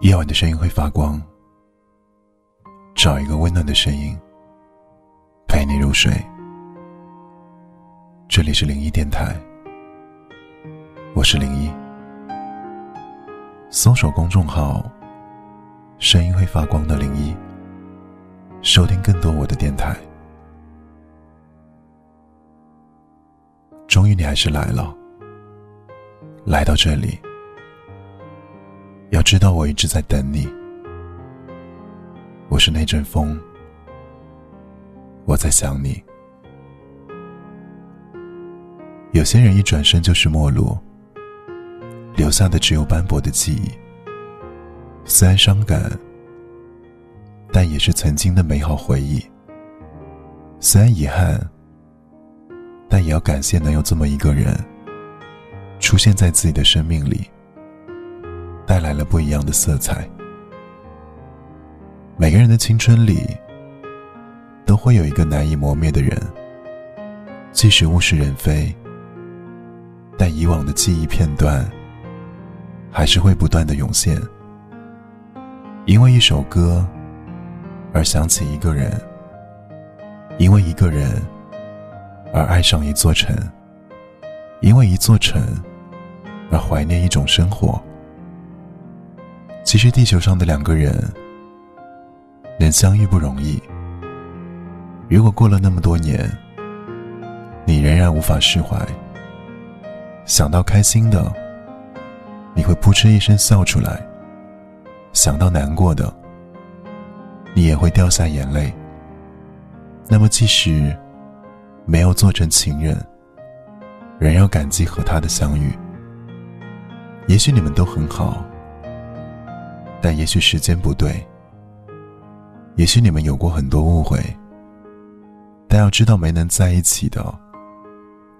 夜晚的声音会发光，找一个温暖的声音陪你入睡。这里是零一电台，我是零一。搜索公众号“声音会发光的零一”，收听更多我的电台。终于，你还是来了，来到这里。要知道，我一直在等你。我是那阵风，我在想你。有些人一转身就是陌路，留下的只有斑驳的记忆。虽然伤感，但也是曾经的美好回忆。虽然遗憾，但也要感谢能有这么一个人出现在自己的生命里。带来了不一样的色彩。每个人的青春里，都会有一个难以磨灭的人。即使物是人非，但以往的记忆片段，还是会不断的涌现。因为一首歌，而想起一个人；因为一个人，而爱上一座城；因为一座城，而怀念一种生活。其实地球上的两个人能相遇不容易。如果过了那么多年，你仍然无法释怀，想到开心的，你会扑哧一声笑出来；想到难过的，你也会掉下眼泪。那么，即使没有做成情人，仍要感激和他的相遇。也许你们都很好。但也许时间不对，也许你们有过很多误会，但要知道，没能在一起的，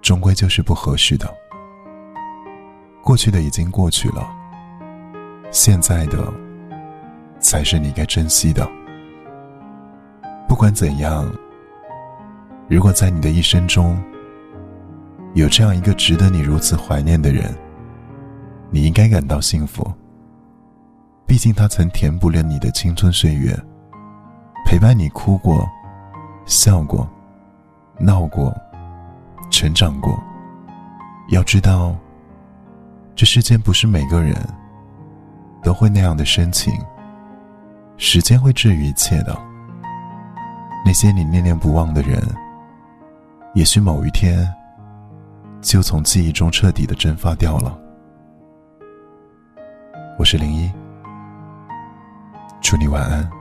终归就是不合适的。过去的已经过去了，现在的才是你该珍惜的。不管怎样，如果在你的一生中有这样一个值得你如此怀念的人，你应该感到幸福。毕竟，他曾填补了你的青春岁月，陪伴你哭过、笑过、闹过、成长过。要知道，这世间不是每个人都会那样的深情。时间会治愈一切的。那些你念念不忘的人，也许某一天就从记忆中彻底的蒸发掉了。我是零一。祝你晚安。